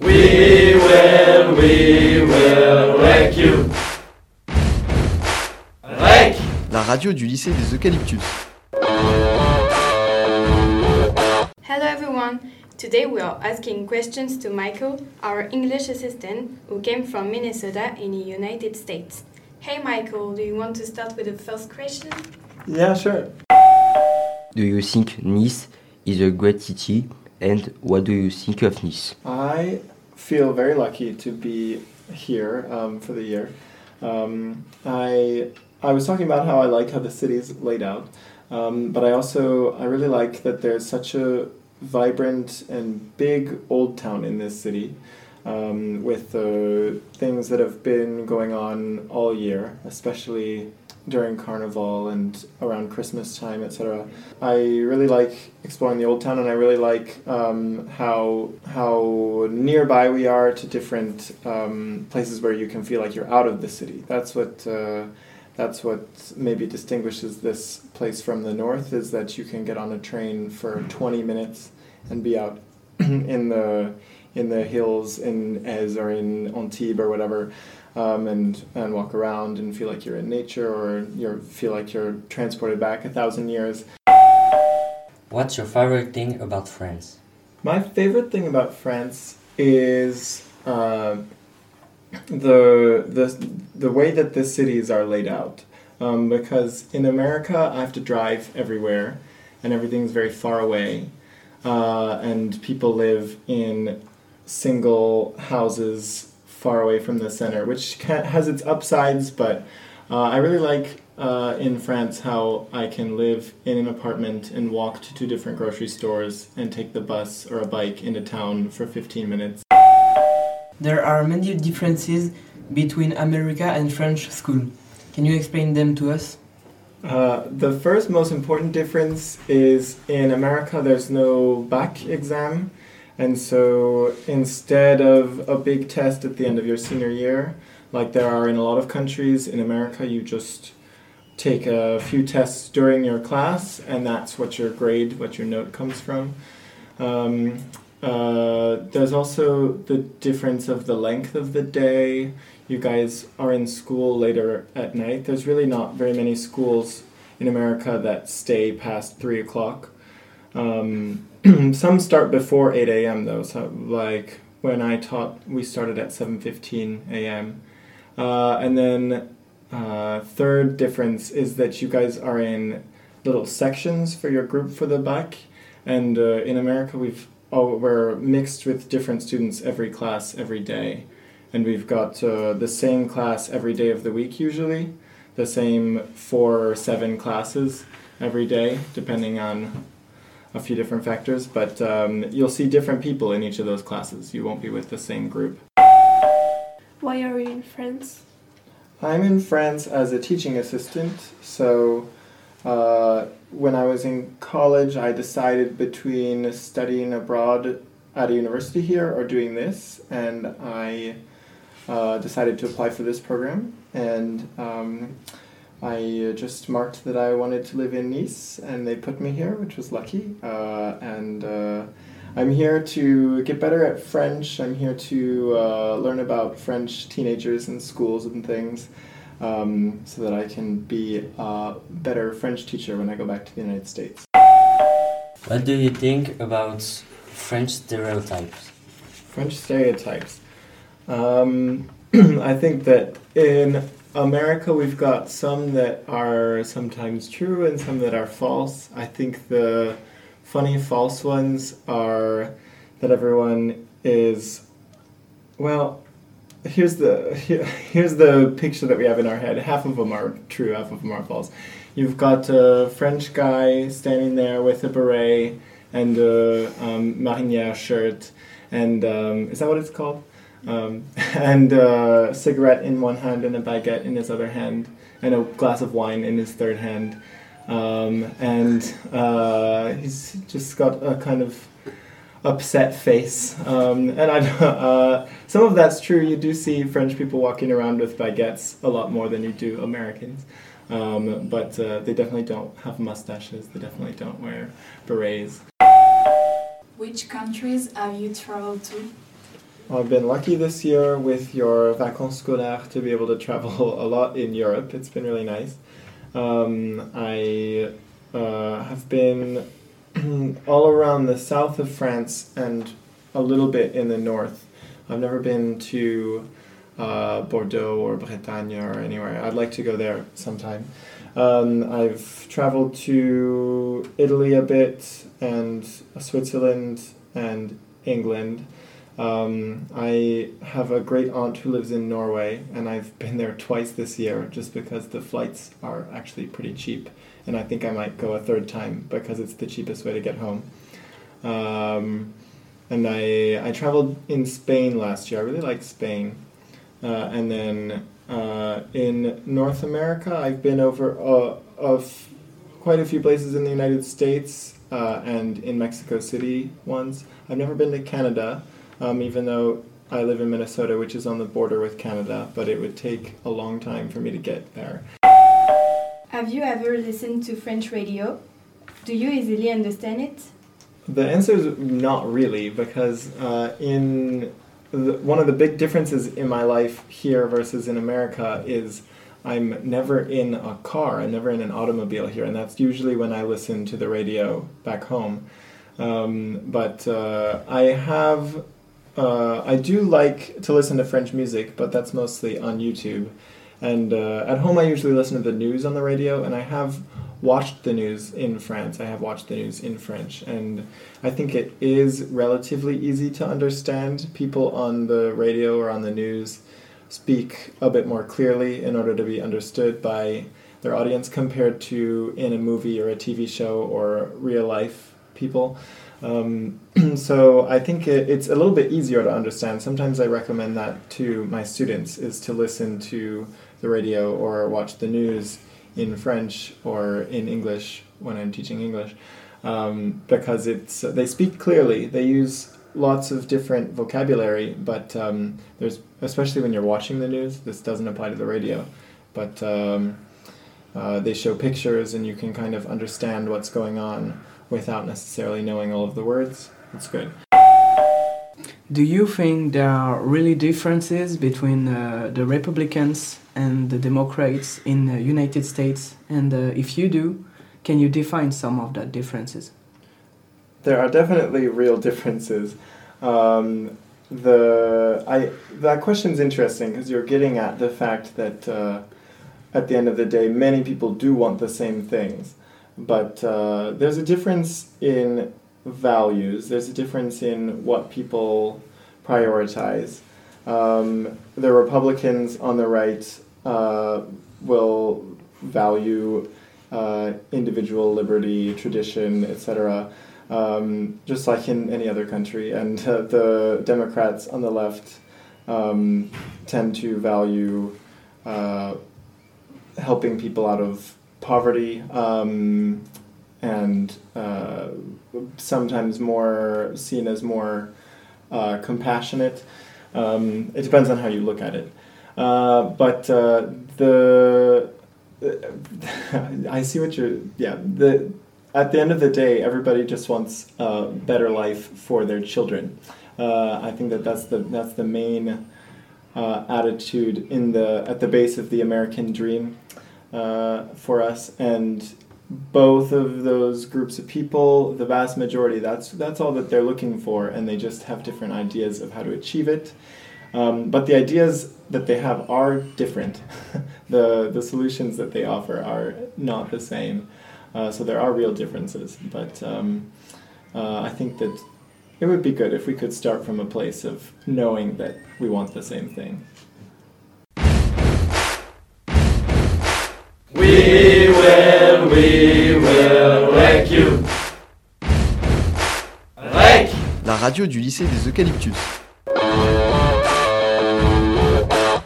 We will, we will wreck you. Wreck La radio du lycée des Eucalyptus. Hello everyone! Today we are asking questions to Michael, our English assistant, who came from Minnesota in the United States. Hey Michael, do you want to start with the first question? Yeah, sure. Do you think Nice is a great city? And what do you think of Nice? I feel very lucky to be here um, for the year. Um, I I was talking about how I like how the city is laid out, um, but I also I really like that there's such a vibrant and big old town in this city, um, with the things that have been going on all year, especially during Carnival and around Christmas time, etc. I really like exploring the old town, and I really like um, how how nearby we are to different um, places where you can feel like you're out of the city. That's what. Uh, that's what maybe distinguishes this place from the north is that you can get on a train for 20 minutes and be out in the in the hills in Èze or in Antibes or whatever um, and and walk around and feel like you're in nature or you feel like you're transported back a thousand years. What's your favorite thing about France? My favorite thing about France is uh, the the the way that the cities are laid out. Um, because in America, I have to drive everywhere, and everything's very far away, uh, and people live in single houses far away from the center, which can, has its upsides. But uh, I really like uh, in France how I can live in an apartment and walk to two different grocery stores and take the bus or a bike into town for 15 minutes. There are many differences between America and French school. Can you explain them to us? Uh, the first most important difference is in America there's no bac exam, and so instead of a big test at the end of your senior year, like there are in a lot of countries, in America you just take a few tests during your class, and that's what your grade, what your note comes from. Um, uh, there's also the difference of the length of the day. You guys are in school later at night. There's really not very many schools in America that stay past three o'clock. Um, some start before eight a.m. though. So like when I taught, we started at seven fifteen a.m. Uh, and then uh, third difference is that you guys are in little sections for your group for the bac, and uh, in America we've oh, we're mixed with different students every class every day and we've got uh, the same class every day of the week usually the same four or seven classes every day depending on a few different factors but um, you'll see different people in each of those classes you won't be with the same group Why are you in France? i'm in france as a teaching assistant so uh, when I was in college, I decided between studying abroad at a university here or doing this, and I uh, decided to apply for this program. And um, I just marked that I wanted to live in Nice, and they put me here, which was lucky. Uh, and uh, I'm here to get better at French. I'm here to uh, learn about French teenagers and schools and things um, so that I can be a better French teacher when I go back to the United States. What do you think about French stereotypes? French stereotypes. Um, I think that in America we've got some that are sometimes true and some that are false. I think the funny false ones are that everyone is, well, here's the here, here's the picture that we have in our head. Half of them are true, half of them are false. You've got a French guy standing there with a beret and a um, marinière shirt, and um, is that what it's called? Um, and a cigarette in one hand and a baguette in his other hand, and a glass of wine in his third hand. Um, and uh, he's just got a kind of upset face. Um, and I, uh, some of that's true. You do see French people walking around with baguettes a lot more than you do Americans. Um, but uh, they definitely don't have mustaches. They definitely don't wear berets. Which countries have you traveled to? I've been lucky this year with your vacances scolaires to be able to travel a lot in Europe. It's been really nice. Um, I uh, have been all around the south of France and a little bit in the north. I've never been to uh, Bordeaux or Bretagne or anywhere. I'd like to go there sometime. Um, I've traveled to Italy a bit and Switzerland and England. Um, I have a great aunt who lives in Norway, and I've been there twice this year just because the flights are actually pretty cheap. And I think I might go a third time because it's the cheapest way to get home. Um, and I, I traveled in Spain last year. I really like Spain. Uh, and then uh, in North America, I've been over uh, of quite a few places in the United States uh, and in Mexico City once. I've never been to Canada, um, even though I live in Minnesota, which is on the border with Canada, but it would take a long time for me to get there. Have you ever listened to French radio? Do you easily understand it? The answer is not really, because uh, in the, one of the big differences in my life here versus in America is I'm never in a car. I'm never in an automobile here, and that's usually when I listen to the radio back home. Um, but uh, I have, uh, I do like to listen to French music, but that's mostly on YouTube. And uh, at home, I usually listen to the news on the radio, and I have watched the news in France. I have watched the news in French, and I think it is relatively easy to understand. People on the radio or on the news speak a bit more clearly in order to be understood by their audience compared to in a movie or a TV show or real life people. Um, so I think it, it's a little bit easier to understand. Sometimes I recommend that to my students is to listen to the radio or watch the news in French or in English when I'm teaching English um, because it's they speak clearly. They use lots of different vocabulary, but um, there's especially when you're watching the news. This doesn't apply to the radio, but um, uh, they show pictures and you can kind of understand what's going on without necessarily knowing all of the words. It's good. Do you think there are really differences between uh, the Republicans and the Democrats in the United States? And uh, if you do, can you define some of the differences? There are definitely real differences. Um, the I that question's interesting because you're getting at the fact that uh, at the end of the day, many people do want the same things, but uh, there's a difference in values. There's a difference in what people prioritize. Um, the Republicans on the right uh, will value uh, individual liberty, tradition, etc., um, just like in any other country. And uh, the Democrats on the left um, tend to value uh, helping people out of poverty um, and uh, sometimes more seen as more uh, compassionate. Um, it depends on how you look at it. Uh, but uh, the I see what you're yeah the at the end of the day everybody just wants a better life for their children. Uh, I think that that's the that's the main uh, attitude in the at the base of the American dream for us and both of those groups of people, the vast majority, that's that's all that they're looking for, and they just have different ideas of how to achieve it. Um, but the ideas that they have are different. the the solutions that they offer are not the same. Uh, so there are real differences. But um, uh, I think that it would be good if we could start from a place of knowing that we want the same thing. We will, we will wreck you. La radio du lycée des Eucalyptus.